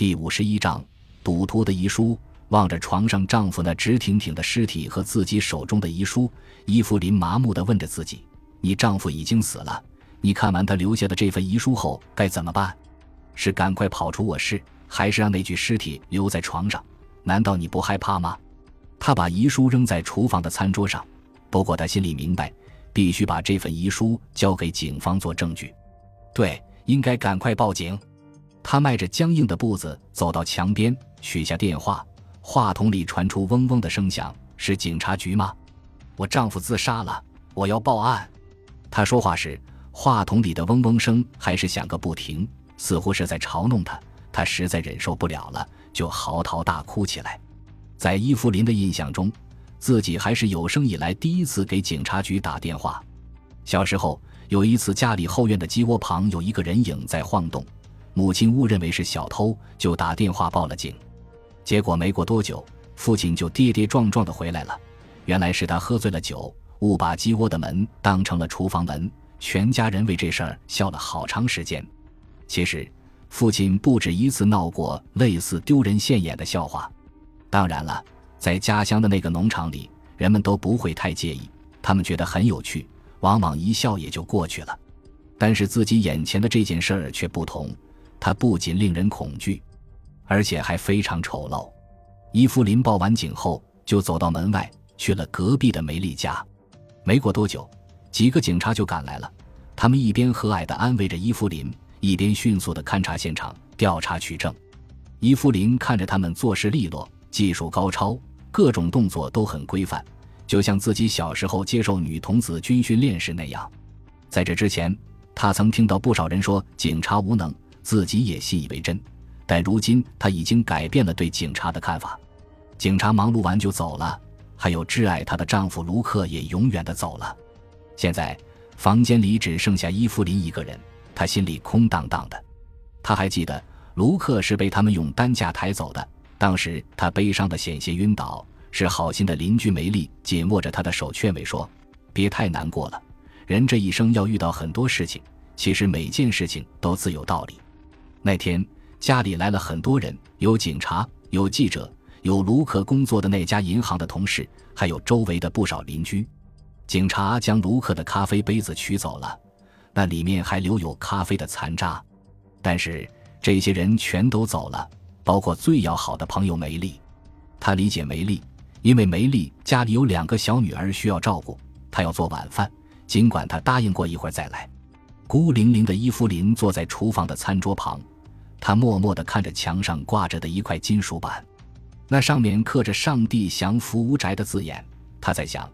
第五十一章赌徒的遗书。望着床上丈夫那直挺挺的尸体和自己手中的遗书，伊芙琳麻木地问着自己：“你丈夫已经死了，你看完他留下的这份遗书后该怎么办？是赶快跑出卧室，还是让那具尸体留在床上？难道你不害怕吗？”他把遗书扔在厨房的餐桌上，不过他心里明白，必须把这份遗书交给警方做证据。对，应该赶快报警。他迈着僵硬的步子走到墙边，取下电话。话筒里传出嗡嗡的声响，是警察局吗？我丈夫自杀了，我要报案。他说话时，话筒里的嗡嗡声还是响个不停，似乎是在嘲弄他。他实在忍受不了了，就嚎啕大哭起来。在伊芙琳的印象中，自己还是有生以来第一次给警察局打电话。小时候有一次，家里后院的鸡窝旁有一个人影在晃动，母亲误认为是小偷，就打电话报了警。结果没过多久，父亲就跌跌撞撞的回来了。原来是他喝醉了酒，误把鸡窝的门当成了厨房门，全家人为这事儿笑了好长时间。其实，父亲不止一次闹过类似丢人现眼的笑话。当然了，在家乡的那个农场里，人们都不会太介意，他们觉得很有趣，往往一笑也就过去了。但是自己眼前的这件事儿却不同，它不仅令人恐惧。而且还非常丑陋。伊芙琳报完警后，就走到门外去了隔壁的梅丽家。没过多久，几个警察就赶来了。他们一边和蔼地安慰着伊芙琳，一边迅速地勘察现场、调查取证。伊芙琳看着他们做事利落，技术高超，各种动作都很规范，就像自己小时候接受女童子军训练时那样。在这之前，他曾听到不少人说警察无能，自己也信以为真。但如今，她已经改变了对警察的看法。警察忙碌完就走了，还有挚爱她的丈夫卢克也永远的走了。现在，房间里只剩下伊芙琳一个人，她心里空荡荡的。她还记得，卢克是被他们用担架抬走的，当时他悲伤的险些晕倒，是好心的邻居梅丽紧握着他的手劝慰说：“别太难过了，人这一生要遇到很多事情，其实每件事情都自有道理。”那天。家里来了很多人，有警察，有记者，有卢克工作的那家银行的同事，还有周围的不少邻居。警察将卢克的咖啡杯子取走了，那里面还留有咖啡的残渣。但是这些人全都走了，包括最要好的朋友梅丽。他理解梅丽，因为梅丽家里有两个小女儿需要照顾，她要做晚饭。尽管他答应过一会儿再来，孤零零的伊芙琳坐在厨房的餐桌旁。他默默地看着墙上挂着的一块金属板，那上面刻着“上帝降福无宅”的字眼。他在想，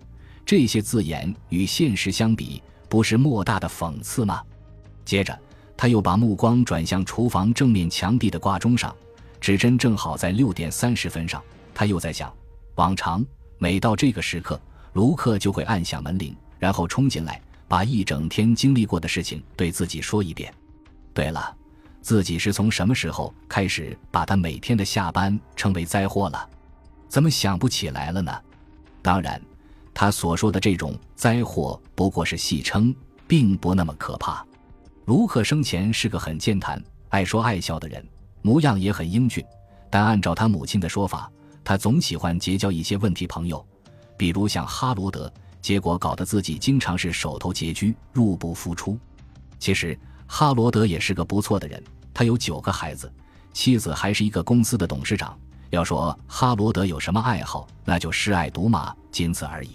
这些字眼与现实相比，不是莫大的讽刺吗？接着，他又把目光转向厨房正面墙壁的挂钟上，指针正好在六点三十分上。他又在想，往常每到这个时刻，卢克就会按响门铃，然后冲进来，把一整天经历过的事情对自己说一遍。对了。自己是从什么时候开始把他每天的下班称为灾祸了？怎么想不起来了呢？当然，他所说的这种灾祸不过是戏称，并不那么可怕。卢克生前是个很健谈、爱说爱笑的人，模样也很英俊。但按照他母亲的说法，他总喜欢结交一些问题朋友，比如像哈罗德，结果搞得自己经常是手头拮据、入不敷出。其实，哈罗德也是个不错的人。他有九个孩子，妻子还是一个公司的董事长。要说哈罗德有什么爱好，那就嗜爱赌马，仅此而已。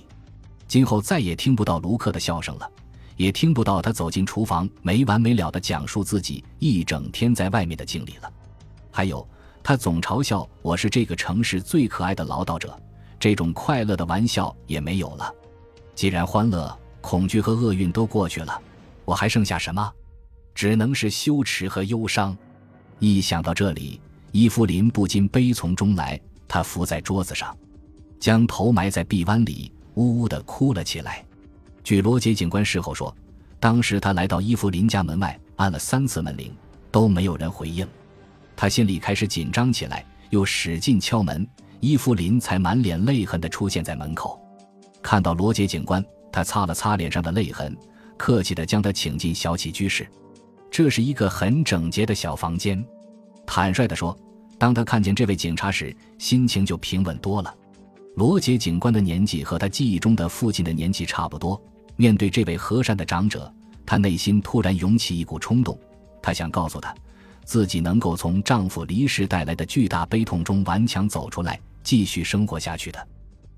今后再也听不到卢克的笑声了，也听不到他走进厨房没完没了的讲述自己一整天在外面的经历了。还有，他总嘲笑我是这个城市最可爱的唠叨者，这种快乐的玩笑也没有了。既然欢乐、恐惧和厄运都过去了，我还剩下什么？只能是羞耻和忧伤。一想到这里，伊芙琳不禁悲从中来。她伏在桌子上，将头埋在臂弯里，呜呜地哭了起来。据罗杰警官事后说，当时他来到伊芙琳家门外，按了三次门铃，都没有人回应。他心里开始紧张起来，又使劲敲门，伊芙琳才满脸泪痕地出现在门口。看到罗杰警官，他擦了擦脸上的泪痕，客气地将他请进小起居室。这是一个很整洁的小房间，坦率地说，当他看见这位警察时，心情就平稳多了。罗杰警官的年纪和他记忆中的父亲的年纪差不多。面对这位和善的长者，他内心突然涌起一股冲动。他想告诉他，自己能够从丈夫离世带来的巨大悲痛中顽强走出来，继续生活下去的。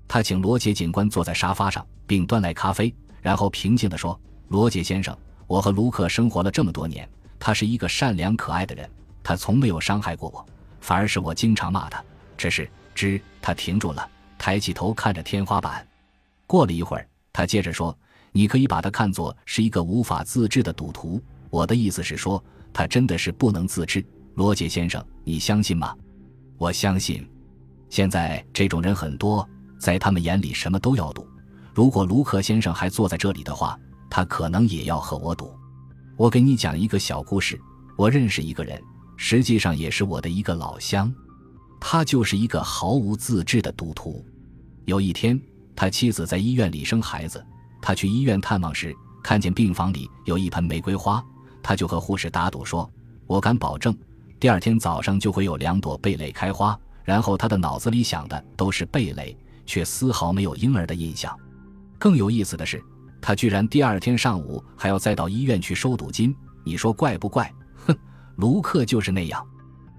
他请罗杰警官坐在沙发上，并端来咖啡，然后平静地说：“罗杰先生，我和卢克生活了这么多年，他是一个善良可爱的人，他从没有伤害过我，反而是我经常骂他。只是，之，他停住了。”抬起头看着天花板，过了一会儿，他接着说：“你可以把他看作是一个无法自制的赌徒。我的意思是说，他真的是不能自制。”罗杰先生，你相信吗？我相信。现在这种人很多，在他们眼里什么都要赌。如果卢克先生还坐在这里的话，他可能也要和我赌。我给你讲一个小故事。我认识一个人，实际上也是我的一个老乡，他就是一个毫无自制的赌徒。有一天，他妻子在医院里生孩子，他去医院探望时，看见病房里有一盆玫瑰花，他就和护士打赌说：“我敢保证，第二天早上就会有两朵蓓蕾开花。”然后他的脑子里想的都是蓓蕾，却丝毫没有婴儿的印象。更有意思的是，他居然第二天上午还要再到医院去收赌金。你说怪不怪？哼，卢克就是那样。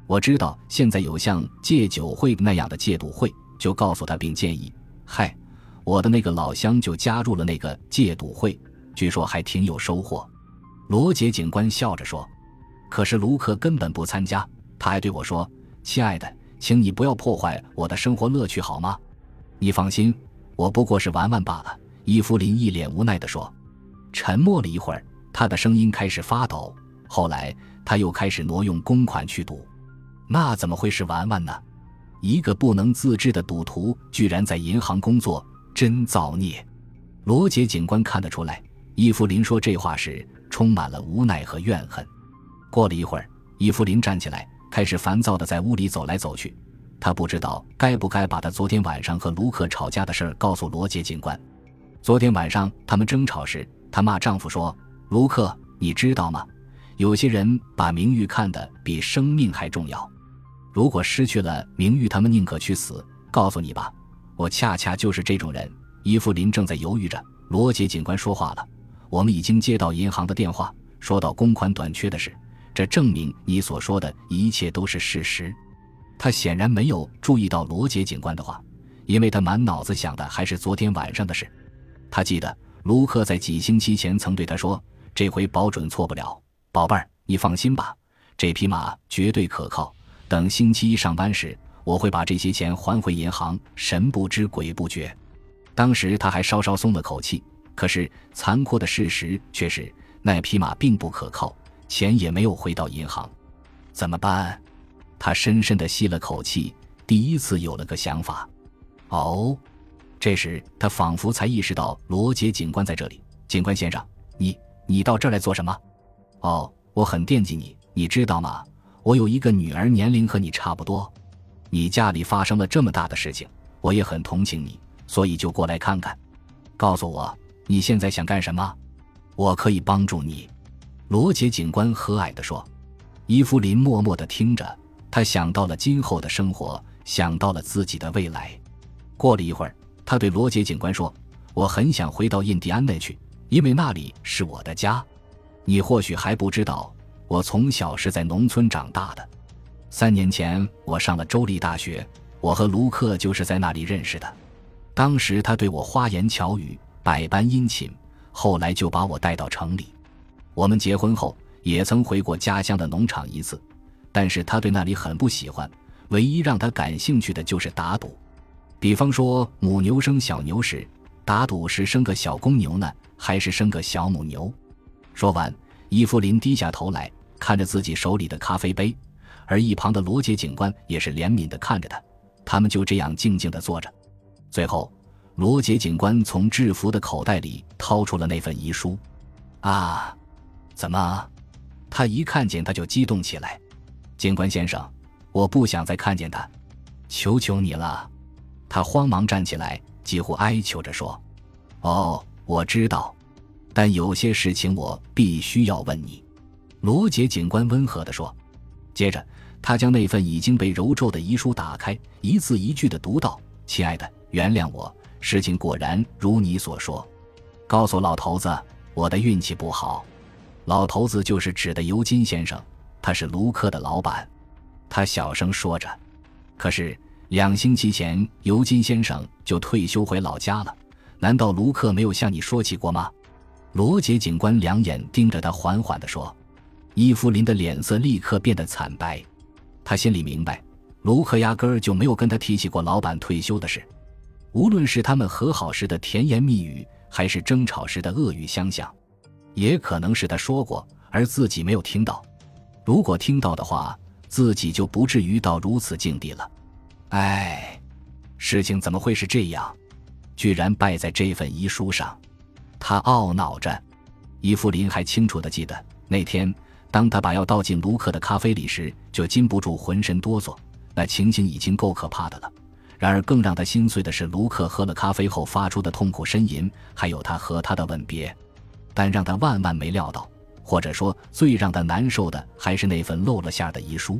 我知道现在有像戒酒会那样的戒赌会。就告诉他，并建议：“嗨，我的那个老乡就加入了那个戒赌会，据说还挺有收获。”罗杰警官笑着说：“可是卢克根本不参加，他还对我说：‘亲爱的，请你不要破坏我的生活乐趣，好吗？’你放心，我不过是玩玩罢了。”伊芙琳一脸无奈地说。沉默了一会儿，他的声音开始发抖。后来他又开始挪用公款去赌，那怎么会是玩玩呢？一个不能自制的赌徒，居然在银行工作，真造孽！罗杰警官看得出来，伊芙琳说这话时充满了无奈和怨恨。过了一会儿，伊芙琳站起来，开始烦躁地在屋里走来走去。她不知道该不该把她昨天晚上和卢克吵架的事儿告诉罗杰警官。昨天晚上他们争吵时，她骂丈夫说：“卢克，你知道吗？有些人把名誉看得比生命还重要。”如果失去了名誉，他们宁可去死。告诉你吧，我恰恰就是这种人。伊芙琳正在犹豫着。罗杰警官说话了：“我们已经接到银行的电话，说到公款短缺的事，这证明你所说的一切都是事实。”他显然没有注意到罗杰警官的话，因为他满脑子想的还是昨天晚上的事。他记得卢克在几星期前曾对他说：“这回保准错不了，宝贝儿，你放心吧，这匹马绝对可靠。”等星期一上班时，我会把这些钱还回银行，神不知鬼不觉。当时他还稍稍松了口气，可是残酷的事实却是那匹马并不可靠，钱也没有回到银行。怎么办？他深深地吸了口气，第一次有了个想法。哦，这时他仿佛才意识到罗杰警官在这里。警官先生，你你到这儿来做什么？哦，我很惦记你，你知道吗？我有一个女儿，年龄和你差不多。你家里发生了这么大的事情，我也很同情你，所以就过来看看。告诉我你现在想干什么？我可以帮助你。”罗杰警官和蔼地说。伊芙琳默默地听着，她想到了今后的生活，想到了自己的未来。过了一会儿，他对罗杰警官说：“我很想回到印第安纳去，因为那里是我的家。你或许还不知道。”我从小是在农村长大的，三年前我上了州立大学，我和卢克就是在那里认识的。当时他对我花言巧语，百般殷勤，后来就把我带到城里。我们结婚后也曾回过家乡的农场一次，但是他对那里很不喜欢。唯一让他感兴趣的就是打赌，比方说母牛生小牛时，打赌是生个小公牛呢，还是生个小母牛。说完。伊芙琳低下头来看着自己手里的咖啡杯，而一旁的罗杰警官也是怜悯地看着他。他们就这样静静地坐着。最后，罗杰警官从制服的口袋里掏出了那份遗书。啊，怎么？他一看见他就激动起来。警官先生，我不想再看见他，求求你了！他慌忙站起来，几乎哀求着说：“哦，我知道。”但有些事情我必须要问你，罗杰警官温和地说。接着，他将那份已经被揉皱的遗书打开，一字一句地读道：“亲爱的，原谅我，事情果然如你所说。告诉老头子，我的运气不好。老头子就是指的尤金先生，他是卢克的老板。”他小声说着。可是两星期前，尤金先生就退休回老家了。难道卢克没有向你说起过吗？罗杰警官两眼盯着他，缓缓地说：“伊芙琳的脸色立刻变得惨白。他心里明白，卢克压根儿就没有跟他提起过老板退休的事。无论是他们和好时的甜言蜜语，还是争吵时的恶语相向，也可能是他说过，而自己没有听到。如果听到的话，自己就不至于到如此境地了。唉，事情怎么会是这样？”居然败在这份遗书上，他懊恼着。伊芙琳还清楚的记得那天，当他把药倒进卢克的咖啡里时，就禁不住浑身哆嗦。那情形已经够可怕的了。然而，更让他心碎的是，卢克喝了咖啡后发出的痛苦呻吟，还有他和他的吻别。但让他万万没料到，或者说最让他难受的，还是那份露了馅的遗书。